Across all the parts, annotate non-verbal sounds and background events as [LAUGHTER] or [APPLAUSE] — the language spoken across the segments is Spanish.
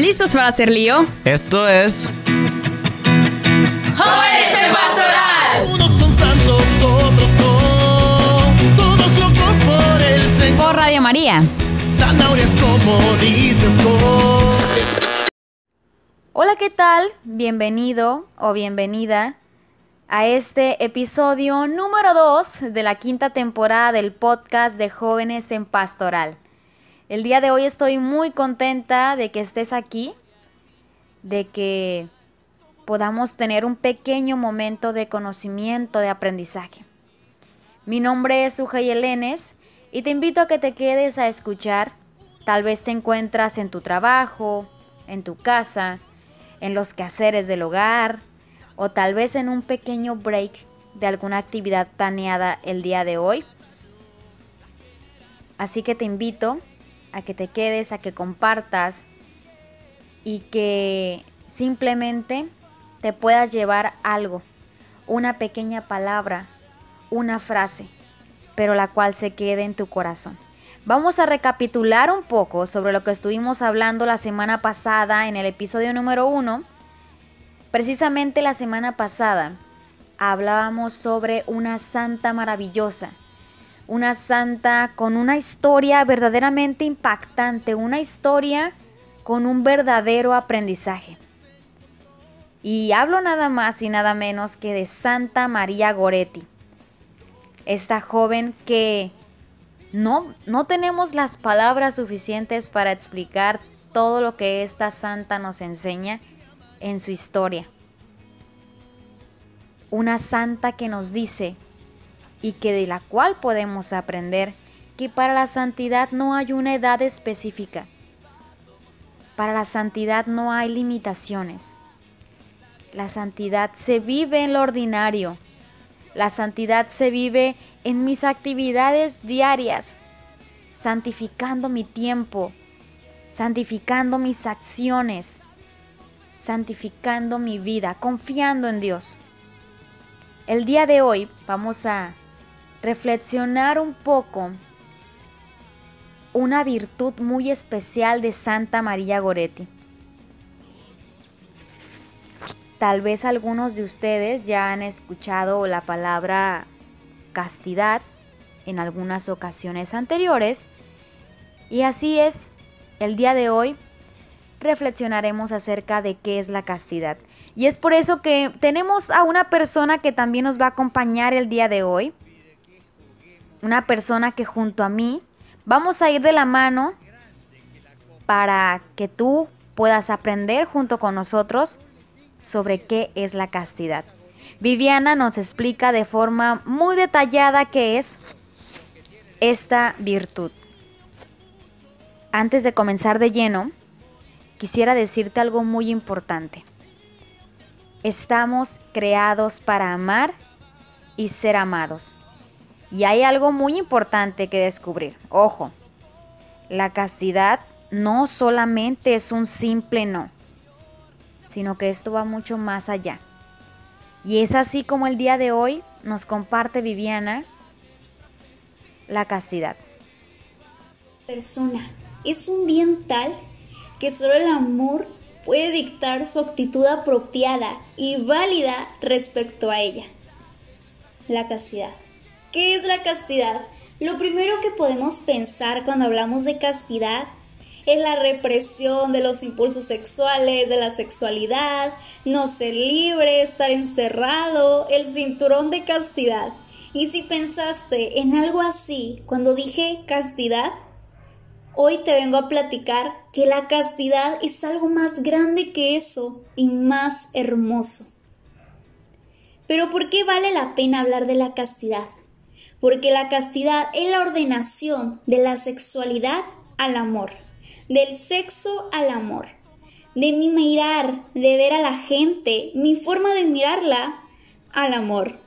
¿Listos para hacer lío? Esto es. ¡Jóvenes en Pastoral! Unos son santos, otros no. Todos locos por el Señor. Por Radio María. Zanahorias como dices, Hola, ¿qué tal? Bienvenido o bienvenida a este episodio número 2 de la quinta temporada del podcast de Jóvenes en Pastoral. El día de hoy estoy muy contenta de que estés aquí, de que podamos tener un pequeño momento de conocimiento, de aprendizaje. Mi nombre es Ujay Elenes y te invito a que te quedes a escuchar. Tal vez te encuentras en tu trabajo, en tu casa, en los quehaceres del hogar o tal vez en un pequeño break de alguna actividad planeada el día de hoy. Así que te invito a que te quedes, a que compartas y que simplemente te puedas llevar algo, una pequeña palabra, una frase, pero la cual se quede en tu corazón. Vamos a recapitular un poco sobre lo que estuvimos hablando la semana pasada en el episodio número uno. Precisamente la semana pasada hablábamos sobre una santa maravillosa, una santa con una historia verdaderamente impactante, una historia con un verdadero aprendizaje. Y hablo nada más y nada menos que de Santa María Goretti, esta joven que no, no tenemos las palabras suficientes para explicar todo lo que esta santa nos enseña en su historia. Una santa que nos dice y que de la cual podemos aprender que para la santidad no hay una edad específica. Para la santidad no hay limitaciones. La santidad se vive en lo ordinario. La santidad se vive en mis actividades diarias, santificando mi tiempo, santificando mis acciones, santificando mi vida, confiando en Dios. El día de hoy vamos a reflexionar un poco una virtud muy especial de Santa María Goretti. Tal vez algunos de ustedes ya han escuchado la palabra castidad en algunas ocasiones anteriores y así es, el día de hoy reflexionaremos acerca de qué es la castidad. Y es por eso que tenemos a una persona que también nos va a acompañar el día de hoy una persona que junto a mí vamos a ir de la mano para que tú puedas aprender junto con nosotros sobre qué es la castidad. Viviana nos explica de forma muy detallada qué es esta virtud. Antes de comenzar de lleno, quisiera decirte algo muy importante. Estamos creados para amar y ser amados. Y hay algo muy importante que descubrir. Ojo, la castidad no solamente es un simple no, sino que esto va mucho más allá. Y es así como el día de hoy nos comparte Viviana la castidad. Persona es un bien tal que solo el amor puede dictar su actitud apropiada y válida respecto a ella. La castidad. ¿Qué es la castidad? Lo primero que podemos pensar cuando hablamos de castidad es la represión de los impulsos sexuales, de la sexualidad, no ser libre, estar encerrado, el cinturón de castidad. Y si pensaste en algo así cuando dije castidad, hoy te vengo a platicar que la castidad es algo más grande que eso y más hermoso. Pero ¿por qué vale la pena hablar de la castidad? Porque la castidad es la ordenación de la sexualidad al amor, del sexo al amor, de mi mirar, de ver a la gente, mi forma de mirarla al amor,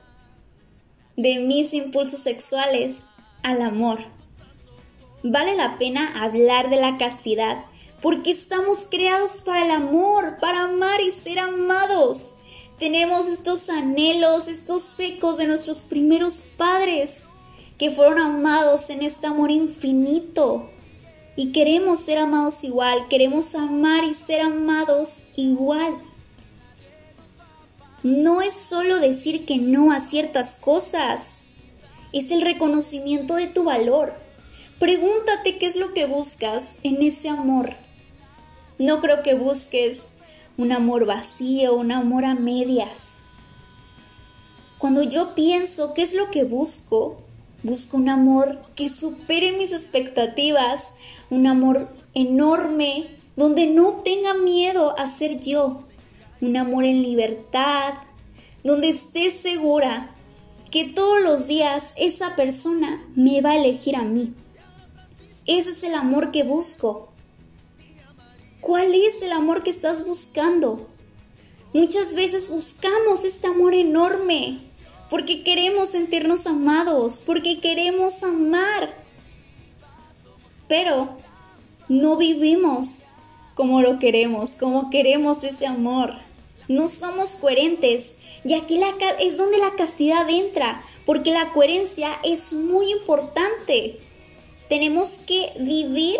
de mis impulsos sexuales al amor. Vale la pena hablar de la castidad porque estamos creados para el amor, para amar y ser amados. Tenemos estos anhelos, estos ecos de nuestros primeros padres que fueron amados en este amor infinito. Y queremos ser amados igual, queremos amar y ser amados igual. No es solo decir que no a ciertas cosas, es el reconocimiento de tu valor. Pregúntate qué es lo que buscas en ese amor. No creo que busques un amor vacío, un amor a medias. Cuando yo pienso qué es lo que busco, busco un amor que supere mis expectativas, un amor enorme, donde no tenga miedo a ser yo, un amor en libertad, donde esté segura que todos los días esa persona me va a elegir a mí. Ese es el amor que busco. ¿Cuál es el amor que estás buscando? Muchas veces buscamos este amor enorme porque queremos sentirnos amados, porque queremos amar. Pero no vivimos como lo queremos, como queremos ese amor. No somos coherentes. Y aquí es donde la castidad entra, porque la coherencia es muy importante. Tenemos que vivir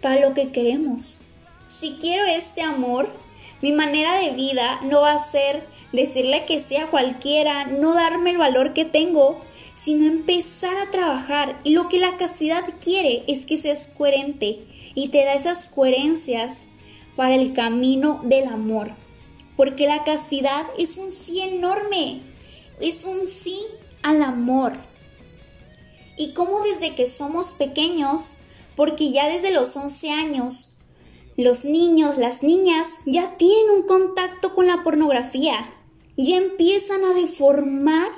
para lo que queremos. Si quiero este amor, mi manera de vida no va a ser decirle que sea cualquiera, no darme el valor que tengo, sino empezar a trabajar. Y lo que la castidad quiere es que seas coherente y te da esas coherencias para el camino del amor. Porque la castidad es un sí enorme, es un sí al amor. Y como desde que somos pequeños, porque ya desde los 11 años, los niños, las niñas ya tienen un contacto con la pornografía, ya empiezan a deformar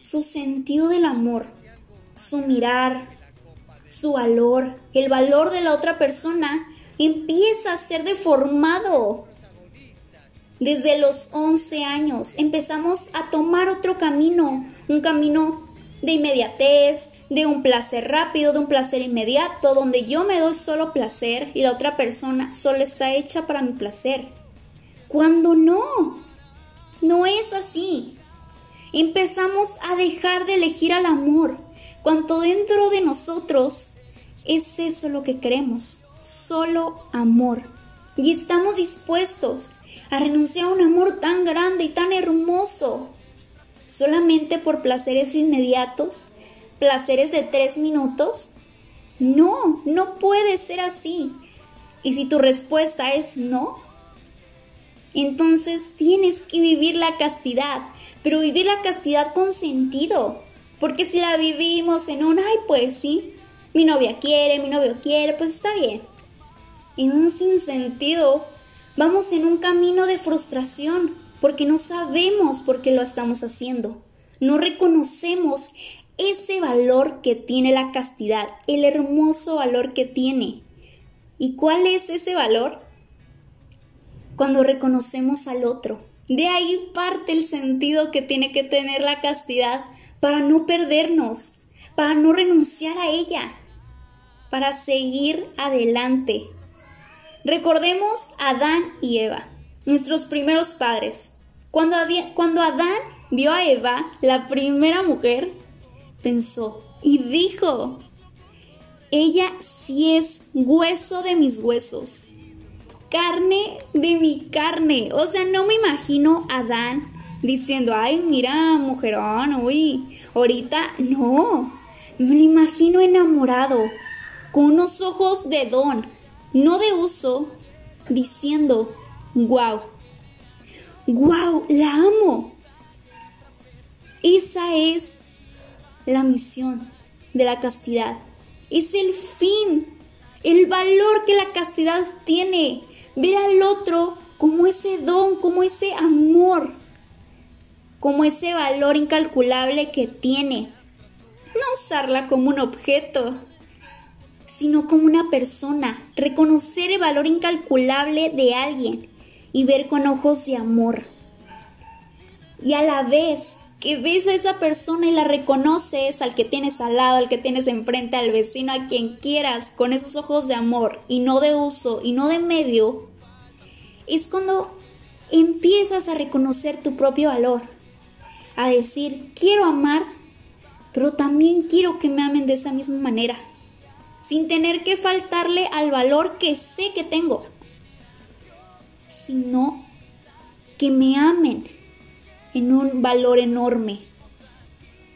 su sentido del amor, su mirar, su valor, el valor de la otra persona empieza a ser deformado. Desde los 11 años empezamos a tomar otro camino, un camino de inmediatez, de un placer rápido, de un placer inmediato, donde yo me doy solo placer y la otra persona solo está hecha para mi placer. Cuando no, no es así. Empezamos a dejar de elegir al amor, cuando dentro de nosotros es eso lo que queremos, solo amor. Y estamos dispuestos a renunciar a un amor tan grande y tan hermoso solamente por placeres inmediatos, placeres de tres minutos? No, no puede ser así. Y si tu respuesta es no, entonces tienes que vivir la castidad, pero vivir la castidad con sentido. Porque si la vivimos en un, ay, pues sí, mi novia quiere, mi novio quiere, pues está bien. En un sinsentido, vamos en un camino de frustración, porque no sabemos por qué lo estamos haciendo. No reconocemos ese valor que tiene la castidad, el hermoso valor que tiene. ¿Y cuál es ese valor? Cuando reconocemos al otro. De ahí parte el sentido que tiene que tener la castidad para no perdernos, para no renunciar a ella, para seguir adelante. Recordemos a Adán y Eva nuestros primeros padres. Cuando, cuando Adán vio a Eva, la primera mujer, pensó y dijo, ella sí es hueso de mis huesos, carne de mi carne. O sea, no me imagino a Adán diciendo, ay, mira, mujerón, uy, ahorita no. Me lo imagino enamorado, con unos ojos de don, no de uso, diciendo, ¡Wow! ¡Wow! ¡La amo! Esa es la misión de la castidad. Es el fin, el valor que la castidad tiene. Ver al otro como ese don, como ese amor, como ese valor incalculable que tiene. No usarla como un objeto, sino como una persona. Reconocer el valor incalculable de alguien y ver con ojos de amor. Y a la vez que ves a esa persona y la reconoces al que tienes al lado, al que tienes enfrente, al vecino, a quien quieras, con esos ojos de amor y no de uso y no de medio, es cuando empiezas a reconocer tu propio valor, a decir, quiero amar, pero también quiero que me amen de esa misma manera. sin tener que faltarle al valor que sé que tengo, sino que me amen en un valor enorme,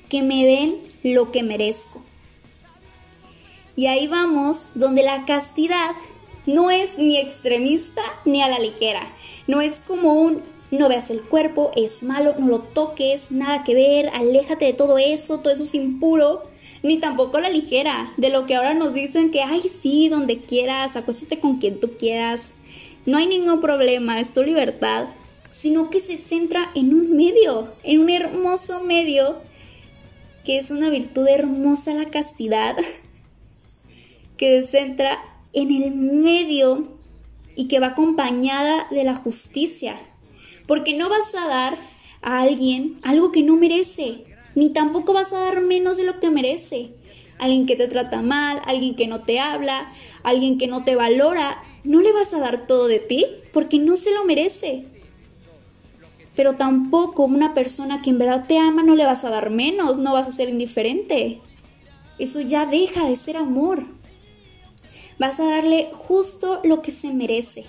que me den lo que merezco. Y ahí vamos, donde la castidad no es ni extremista ni a la ligera, no es como un no veas el cuerpo, es malo, no lo toques, nada que ver, aléjate de todo eso, todo eso es impuro, ni tampoco la ligera, de lo que ahora nos dicen que, ay, sí, donde quieras, acuéstate con quien tú quieras, no hay ningún problema, es tu libertad, sino que se centra en un medio, en un hermoso medio, que es una virtud hermosa la castidad, [LAUGHS] que se centra en el medio y que va acompañada de la justicia, porque no vas a dar a alguien algo que no merece, ni tampoco vas a dar menos de lo que merece. Alguien que te trata mal, alguien que no te habla, alguien que no te valora, no le vas a dar todo de ti porque no se lo merece. Pero tampoco una persona que en verdad te ama no le vas a dar menos, no vas a ser indiferente. Eso ya deja de ser amor. Vas a darle justo lo que se merece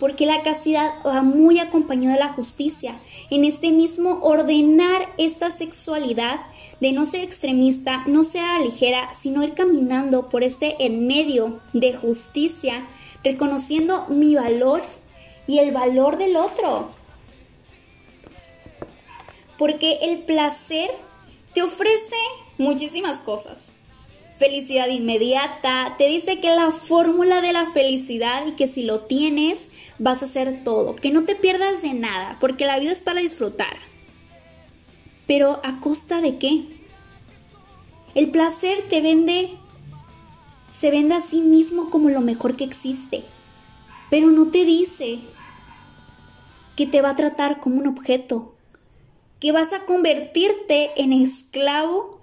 porque la castidad va muy acompañada de la justicia. En este mismo ordenar esta sexualidad de no ser extremista, no ser ligera, sino ir caminando por este en medio de justicia, reconociendo mi valor y el valor del otro. Porque el placer te ofrece muchísimas cosas felicidad inmediata, te dice que la fórmula de la felicidad y que si lo tienes vas a hacer todo, que no te pierdas de nada, porque la vida es para disfrutar. Pero a costa de qué? El placer te vende, se vende a sí mismo como lo mejor que existe, pero no te dice que te va a tratar como un objeto, que vas a convertirte en esclavo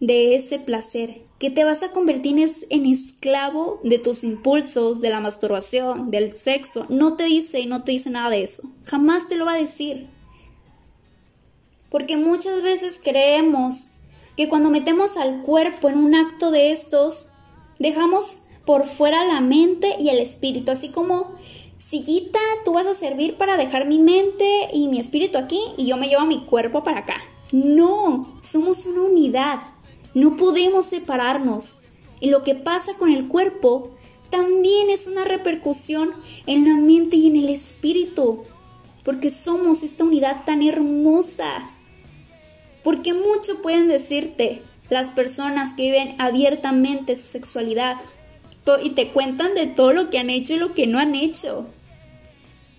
de ese placer, que te vas a convertir en esclavo de tus impulsos, de la masturbación, del sexo. No te dice y no te dice nada de eso. Jamás te lo va a decir. Porque muchas veces creemos que cuando metemos al cuerpo en un acto de estos, dejamos por fuera la mente y el espíritu, así como sillita, tú vas a servir para dejar mi mente y mi espíritu aquí y yo me llevo mi cuerpo para acá. No, somos una unidad. No podemos separarnos. Y lo que pasa con el cuerpo también es una repercusión en la mente y en el espíritu. Porque somos esta unidad tan hermosa. Porque mucho pueden decirte las personas que viven abiertamente su sexualidad y te cuentan de todo lo que han hecho y lo que no han hecho.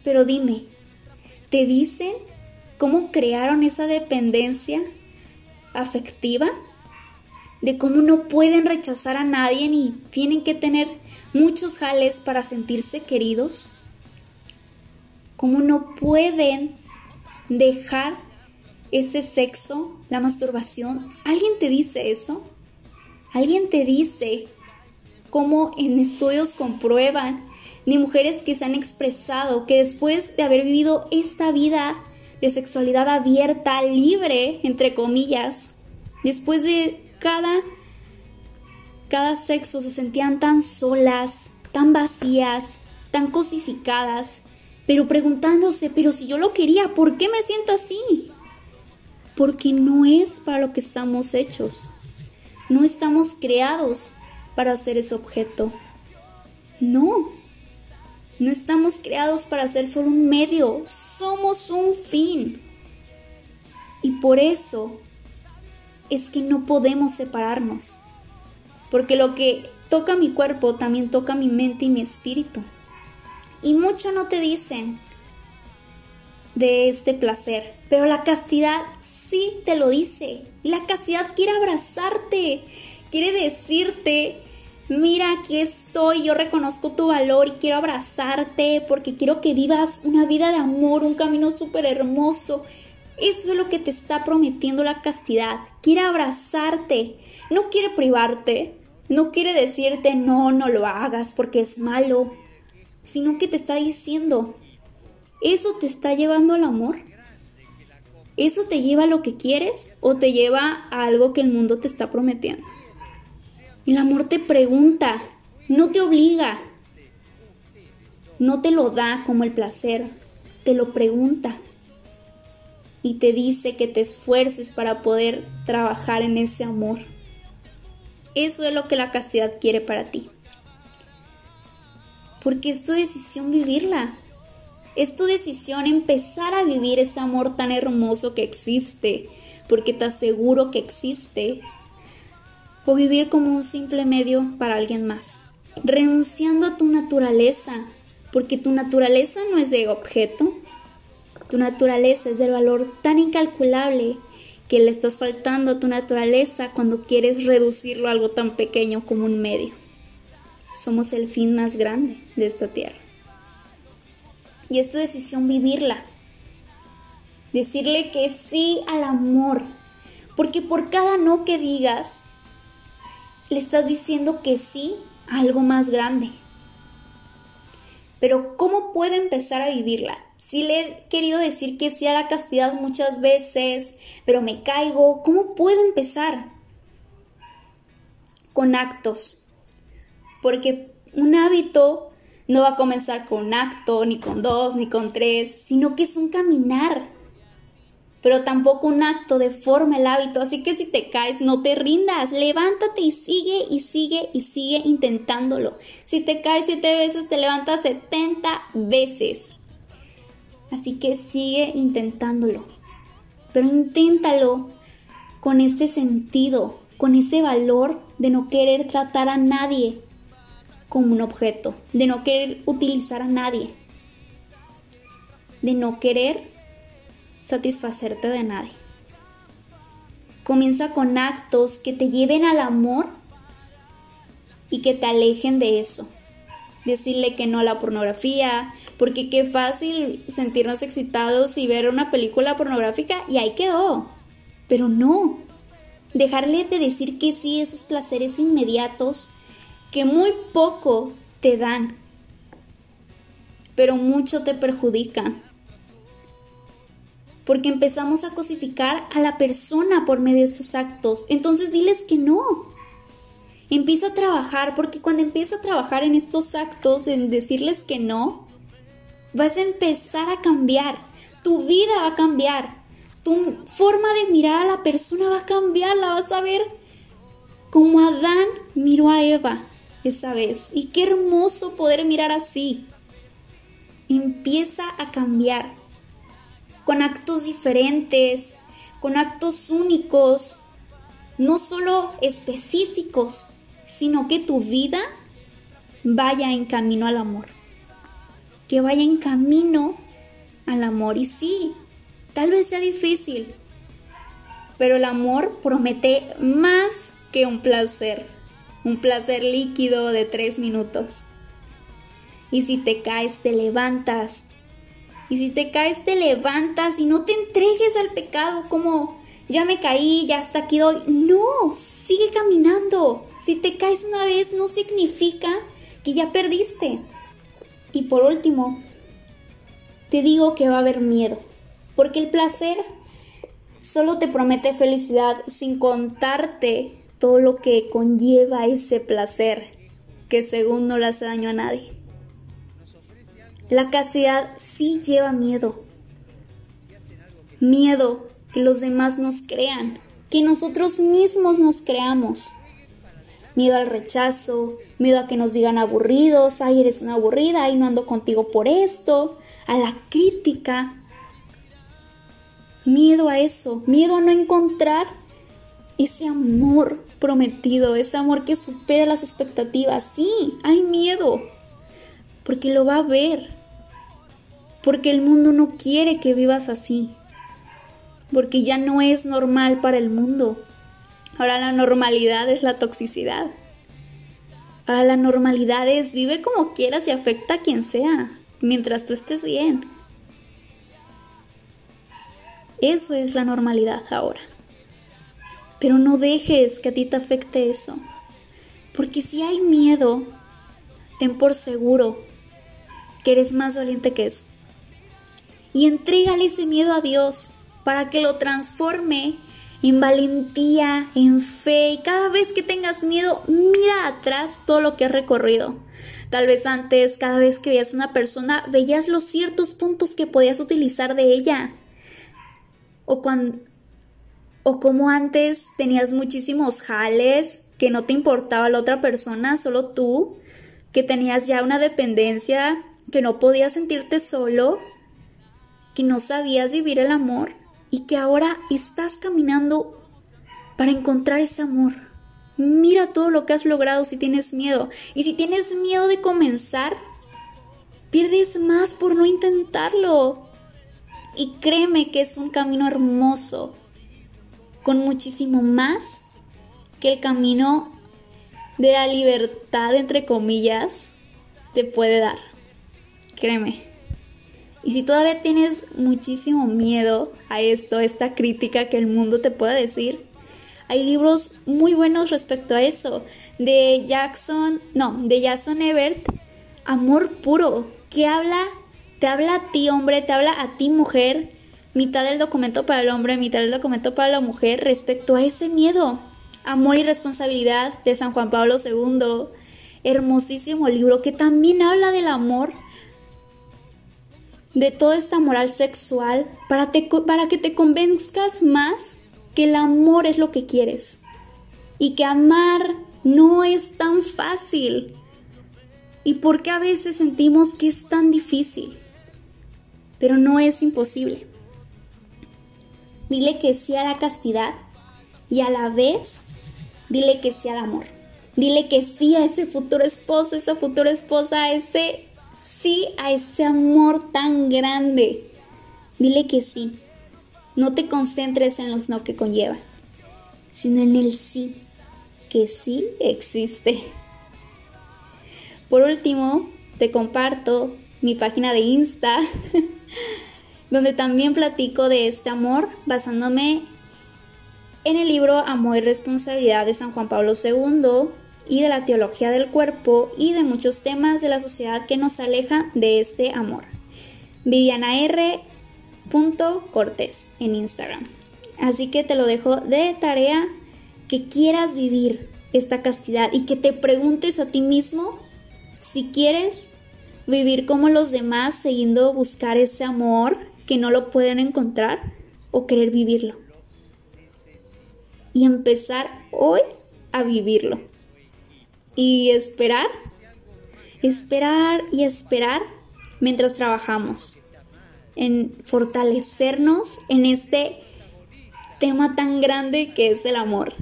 Pero dime, ¿te dicen cómo crearon esa dependencia afectiva? de cómo no pueden rechazar a nadie ni tienen que tener muchos jales para sentirse queridos, cómo no pueden dejar ese sexo, la masturbación. ¿Alguien te dice eso? ¿Alguien te dice cómo en estudios comprueban de mujeres que se han expresado que después de haber vivido esta vida de sexualidad abierta, libre, entre comillas, después de cada, cada sexo se sentían tan solas, tan vacías, tan cosificadas, pero preguntándose, pero si yo lo quería, ¿por qué me siento así? Porque no es para lo que estamos hechos. No estamos creados para ser ese objeto. No. No estamos creados para ser solo un medio. Somos un fin. Y por eso es que no podemos separarnos, porque lo que toca mi cuerpo también toca mi mente y mi espíritu. Y mucho no te dicen de este placer, pero la castidad sí te lo dice. La castidad quiere abrazarte, quiere decirte, mira, aquí estoy, yo reconozco tu valor y quiero abrazarte porque quiero que vivas una vida de amor, un camino súper hermoso eso es lo que te está prometiendo la castidad. Quiere abrazarte, no quiere privarte, no quiere decirte no, no lo hagas porque es malo, sino que te está diciendo, ¿eso te está llevando al amor? ¿Eso te lleva a lo que quieres o te lleva a algo que el mundo te está prometiendo? El amor te pregunta, no te obliga, no te lo da como el placer, te lo pregunta y te dice que te esfuerces para poder trabajar en ese amor. Eso es lo que la castidad quiere para ti. Porque es tu decisión vivirla. Es tu decisión empezar a vivir ese amor tan hermoso que existe, porque te aseguro que existe. O vivir como un simple medio para alguien más, renunciando a tu naturaleza, porque tu naturaleza no es de objeto, tu naturaleza es del valor tan incalculable que le estás faltando a tu naturaleza cuando quieres reducirlo a algo tan pequeño como un medio. Somos el fin más grande de esta tierra. Y es tu decisión vivirla. Decirle que sí al amor. Porque por cada no que digas, le estás diciendo que sí a algo más grande. Pero ¿cómo puedo empezar a vivirla? Si le he querido decir que sí a la castidad muchas veces, pero me caigo, ¿cómo puedo empezar? Con actos. Porque un hábito no va a comenzar con un acto, ni con dos, ni con tres, sino que es un caminar. Pero tampoco un acto deforma el hábito, así que si te caes no te rindas, levántate y sigue y sigue y sigue intentándolo. Si te caes siete veces, te levantas 70 veces. Así que sigue intentándolo, pero inténtalo con este sentido, con ese valor de no querer tratar a nadie como un objeto, de no querer utilizar a nadie, de no querer satisfacerte de nadie. Comienza con actos que te lleven al amor y que te alejen de eso. Decirle que no a la pornografía, porque qué fácil sentirnos excitados y ver una película pornográfica y ahí quedó. Pero no. Dejarle de decir que sí a esos placeres inmediatos que muy poco te dan, pero mucho te perjudican porque empezamos a cosificar a la persona por medio de estos actos. Entonces diles que no. Empieza a trabajar, porque cuando empieza a trabajar en estos actos, en decirles que no, vas a empezar a cambiar. Tu vida va a cambiar. Tu forma de mirar a la persona va a cambiar. La vas a ver como Adán miró a Eva esa vez. Y qué hermoso poder mirar así. Empieza a cambiar con actos diferentes, con actos únicos, no solo específicos, sino que tu vida vaya en camino al amor. Que vaya en camino al amor. Y sí, tal vez sea difícil, pero el amor promete más que un placer, un placer líquido de tres minutos. Y si te caes, te levantas y si te caes, te levantas y no te entregues al pecado como ya me caí, ya hasta aquí doy. No, sigue caminando. Si te caes una vez no significa que ya perdiste. Y por último, te digo que va a haber miedo, porque el placer solo te promete felicidad sin contarte todo lo que conlleva ese placer, que según no le hace daño a nadie. La castidad sí lleva miedo. Miedo que los demás nos crean, que nosotros mismos nos creamos. Miedo al rechazo, miedo a que nos digan aburridos, ay, eres una aburrida, ay, no ando contigo por esto, a la crítica. Miedo a eso, miedo a no encontrar ese amor prometido, ese amor que supera las expectativas. Sí, hay miedo, porque lo va a ver, porque el mundo no quiere que vivas así, porque ya no es normal para el mundo. Ahora la normalidad es la toxicidad. Ahora la normalidad es vive como quieras y afecta a quien sea, mientras tú estés bien. Eso es la normalidad ahora. Pero no dejes que a ti te afecte eso. Porque si hay miedo, ten por seguro que eres más valiente que eso y entrégale ese miedo a Dios para que lo transforme en valentía, en fe y cada vez que tengas miedo, mira atrás todo lo que has recorrido. Tal vez antes, cada vez que veías una persona, veías los ciertos puntos que podías utilizar de ella. O cuando o como antes tenías muchísimos jales que no te importaba la otra persona, solo tú, que tenías ya una dependencia, que no podías sentirte solo, que no sabías vivir el amor y que ahora estás caminando para encontrar ese amor. Mira todo lo que has logrado si tienes miedo. Y si tienes miedo de comenzar, pierdes más por no intentarlo. Y créeme que es un camino hermoso, con muchísimo más que el camino de la libertad, entre comillas, te puede dar. Créeme. Y si todavía tienes muchísimo miedo a esto, esta crítica que el mundo te pueda decir, hay libros muy buenos respecto a eso. De Jackson, no, de Jason Ebert, Amor Puro, que habla, te habla a ti hombre, te habla a ti mujer, mitad del documento para el hombre, mitad del documento para la mujer respecto a ese miedo. Amor y responsabilidad de San Juan Pablo II. Hermosísimo libro que también habla del amor, de toda esta moral sexual, para, que te convenzcas más que el amor es lo que quieres y que amar no es tan fácil. Y porque a veces sentimos que es tan difícil, pero no es imposible. Dile que sí a la castidad y a la vez dile que sí al amor. Dile que sí a ese futuro esposo, esa futura esposa, a ese sí a ese amor tan grande. Dile que sí. No te concentres en los no que conlleva, sino en el sí, que sí existe. Por último, te comparto mi página de Insta [LAUGHS] donde también platico de este amor basándome en el libro Amor y Responsabilidad de San Juan Pablo II y de la teología del cuerpo y de muchos temas de la sociedad que nos alejan de este amor. Viviana R. Cortés en Instagram. Así que te lo dejo de tarea que quieras vivir esta castidad y que te preguntes a ti mismo si quieres vivir como los demás, siguiendo buscar ese amor que no lo pueden encontrar o querer vivirlo. Y empezar hoy a vivirlo. Y esperar, esperar y esperar mientras trabajamos en fortalecernos en este tema tan grande que es el amor.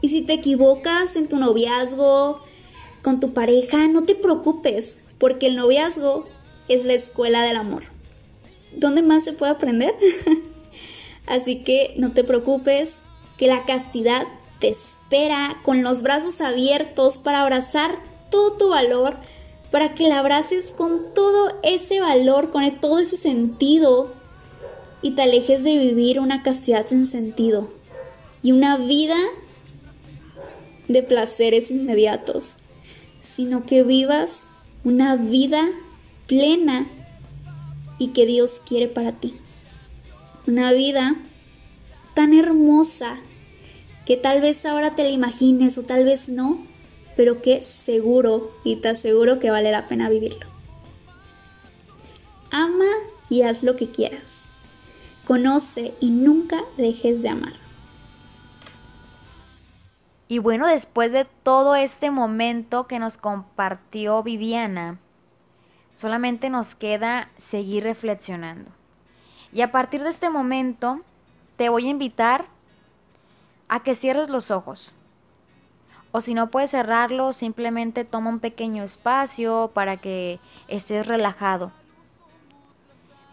Y si te equivocas en tu noviazgo, con tu pareja, no te preocupes, porque el noviazgo es la escuela del amor. ¿Dónde más se puede aprender? [LAUGHS] Así que no te preocupes, que la castidad te espera con los brazos abiertos para abrazar todo tu valor, para que la abraces con todo ese valor, con todo ese sentido y te alejes de vivir una castidad sin sentido y una vida de placeres inmediatos, sino que vivas una vida plena y que Dios quiere para ti. Una vida tan hermosa que tal vez ahora te la imagines o tal vez no, pero que seguro y te aseguro que vale la pena vivirlo. Ama y haz lo que quieras. Conoce y nunca dejes de amar. Y bueno, después de todo este momento que nos compartió Viviana, Solamente nos queda seguir reflexionando. Y a partir de este momento, te voy a invitar a que cierres los ojos. O si no puedes cerrarlo, simplemente toma un pequeño espacio para que estés relajado.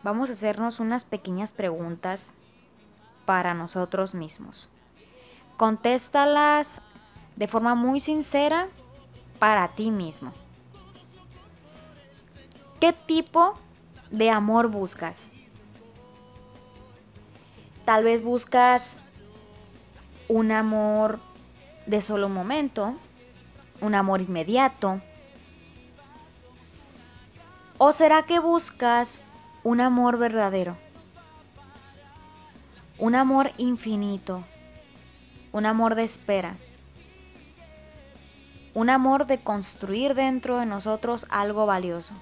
Vamos a hacernos unas pequeñas preguntas para nosotros mismos. Contéstalas de forma muy sincera para ti mismo. ¿Qué tipo de amor buscas? Tal vez buscas un amor de solo momento, un amor inmediato. ¿O será que buscas un amor verdadero? un amor infinito, un amor de espera, un amor de construir dentro de nosotros algo valioso,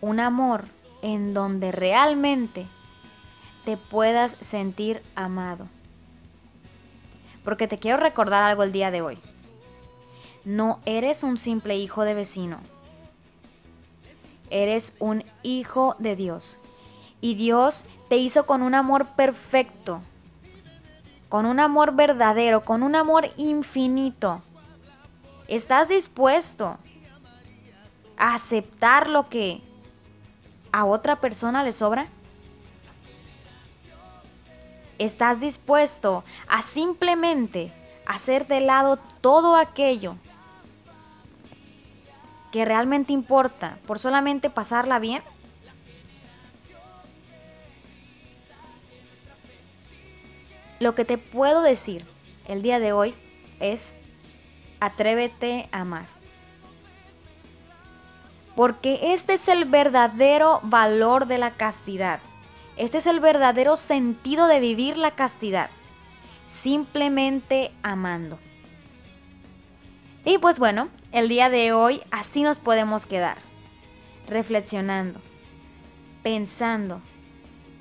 un amor en donde realmente te puedas sentir amado. Porque te quiero recordar algo el día de hoy. No eres un simple hijo de vecino. Eres un hijo de Dios. Y Dios te hizo con un amor perfecto, con un amor verdadero, con un amor infinito. ¿Estás dispuesto a aceptar lo que a otra persona le sobra? ¿Estás dispuesto a simplemente hacer de lado todo aquello que realmente importa por solamente pasarla bien? Lo que te puedo decir el día de hoy es atrévete a amar. Porque este es el verdadero valor de la castidad. Este es el verdadero sentido de vivir la castidad. Simplemente amando. Y pues bueno, el día de hoy así nos podemos quedar. Reflexionando. Pensando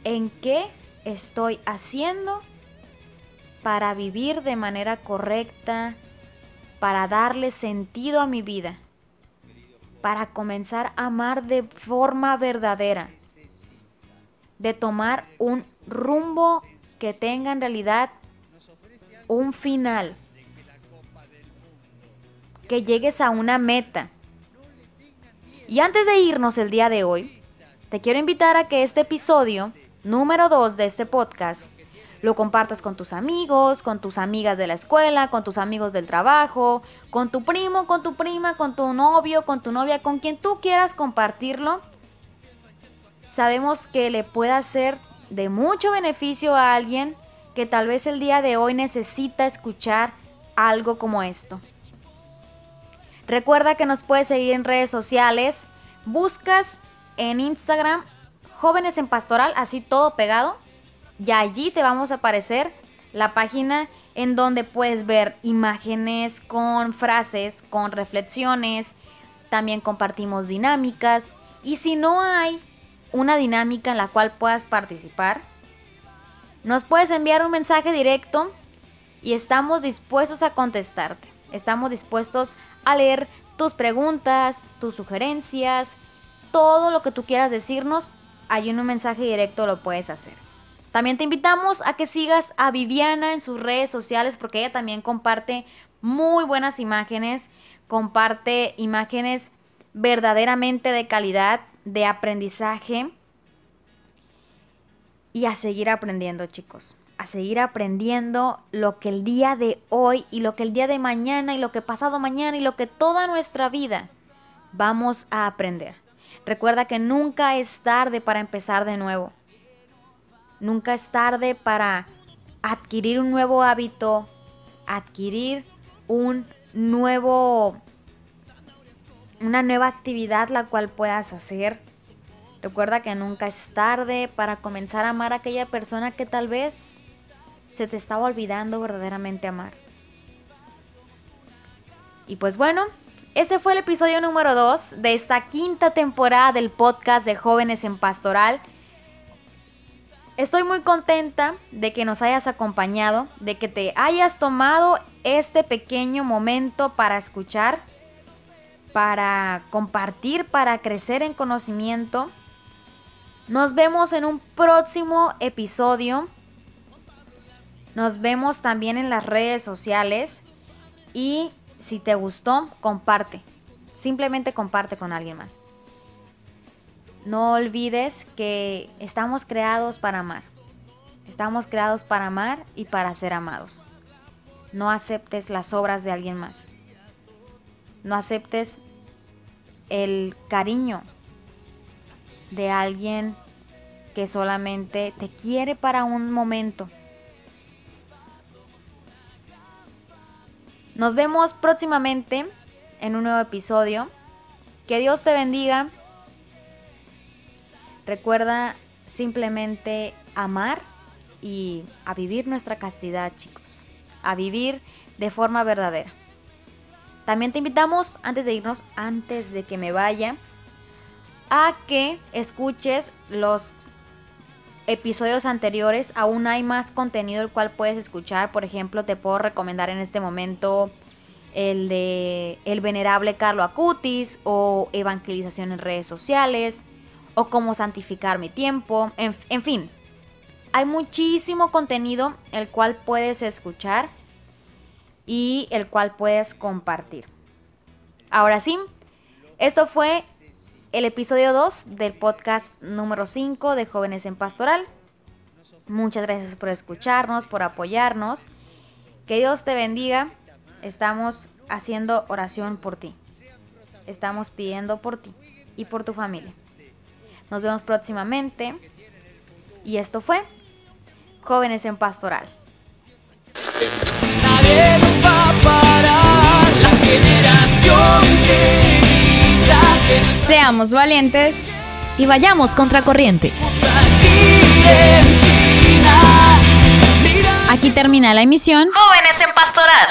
en qué estoy haciendo para vivir de manera correcta, para darle sentido a mi vida, para comenzar a amar de forma verdadera, de tomar un rumbo que tenga en realidad un final, que llegues a una meta. Y antes de irnos el día de hoy, te quiero invitar a que este episodio, número 2 de este podcast, lo compartas con tus amigos, con tus amigas de la escuela, con tus amigos del trabajo, con tu primo, con tu prima, con tu novio, con tu novia, con quien tú quieras compartirlo. Sabemos que le pueda ser de mucho beneficio a alguien que tal vez el día de hoy necesita escuchar algo como esto. Recuerda que nos puedes seguir en redes sociales. Buscas en Instagram Jóvenes en Pastoral, así todo pegado y allí te vamos a aparecer la página en donde puedes ver imágenes con frases, con reflexiones, también compartimos dinámicas y si no hay una dinámica en la cual puedas participar, nos puedes enviar un mensaje directo y estamos dispuestos a contestarte. Estamos dispuestos a leer tus preguntas, tus sugerencias, todo lo que tú quieras decirnos, allí en un mensaje directo lo puedes hacer. También te invitamos a que sigas a Viviana en sus redes sociales porque ella también comparte muy buenas imágenes, comparte imágenes verdaderamente de calidad, de aprendizaje y a seguir aprendiendo chicos, a seguir aprendiendo lo que el día de hoy y lo que el día de mañana y lo que pasado mañana y lo que toda nuestra vida vamos a aprender. Recuerda que nunca es tarde para empezar de nuevo. Nunca es tarde para adquirir un nuevo hábito, adquirir un nuevo una nueva actividad la cual puedas hacer. Recuerda que nunca es tarde para comenzar a amar a aquella persona que tal vez se te estaba olvidando verdaderamente amar. Y pues bueno, este fue el episodio número 2 de esta quinta temporada del podcast de Jóvenes en Pastoral. Estoy muy contenta de que nos hayas acompañado, de que te hayas tomado este pequeño momento para escuchar, para compartir, para crecer en conocimiento. Nos vemos en un próximo episodio. Nos vemos también en las redes sociales. Y si te gustó, comparte. Simplemente comparte con alguien más. No olvides que estamos creados para amar. Estamos creados para amar y para ser amados. No aceptes las obras de alguien más. No aceptes el cariño de alguien que solamente te quiere para un momento. Nos vemos próximamente en un nuevo episodio. Que Dios te bendiga Recuerda simplemente amar y a vivir nuestra castidad, chicos. A vivir de forma verdadera. También te invitamos, antes de irnos, antes de que me vaya, a que escuches los episodios anteriores. Aún hay más contenido el cual puedes escuchar. Por ejemplo, te puedo recomendar en este momento el de el venerable Carlo Acutis o evangelización en redes sociales o cómo santificar mi tiempo. En, fin, hay muchísimo contenido el cual puedes escuchar y el cual puedes compartir. Ahora sí, esto fue el episodio 2 del podcast número 5 de Jóvenes en Pastoral. Muchas gracias por escucharnos, por apoyarnos. Que Dios te bendiga. Estamos haciendo oración por ti. Estamos pidiendo por ti y por tu familia. Nos vemos próximamente. Y esto fue Jóvenes en Pastoral. Nadie nos va a parar, la generación que grita que Seamos valientes y vayamos contra corriente. estamos aquí en China. Mira Aquí termina la emisión Jóvenes en Pastoral.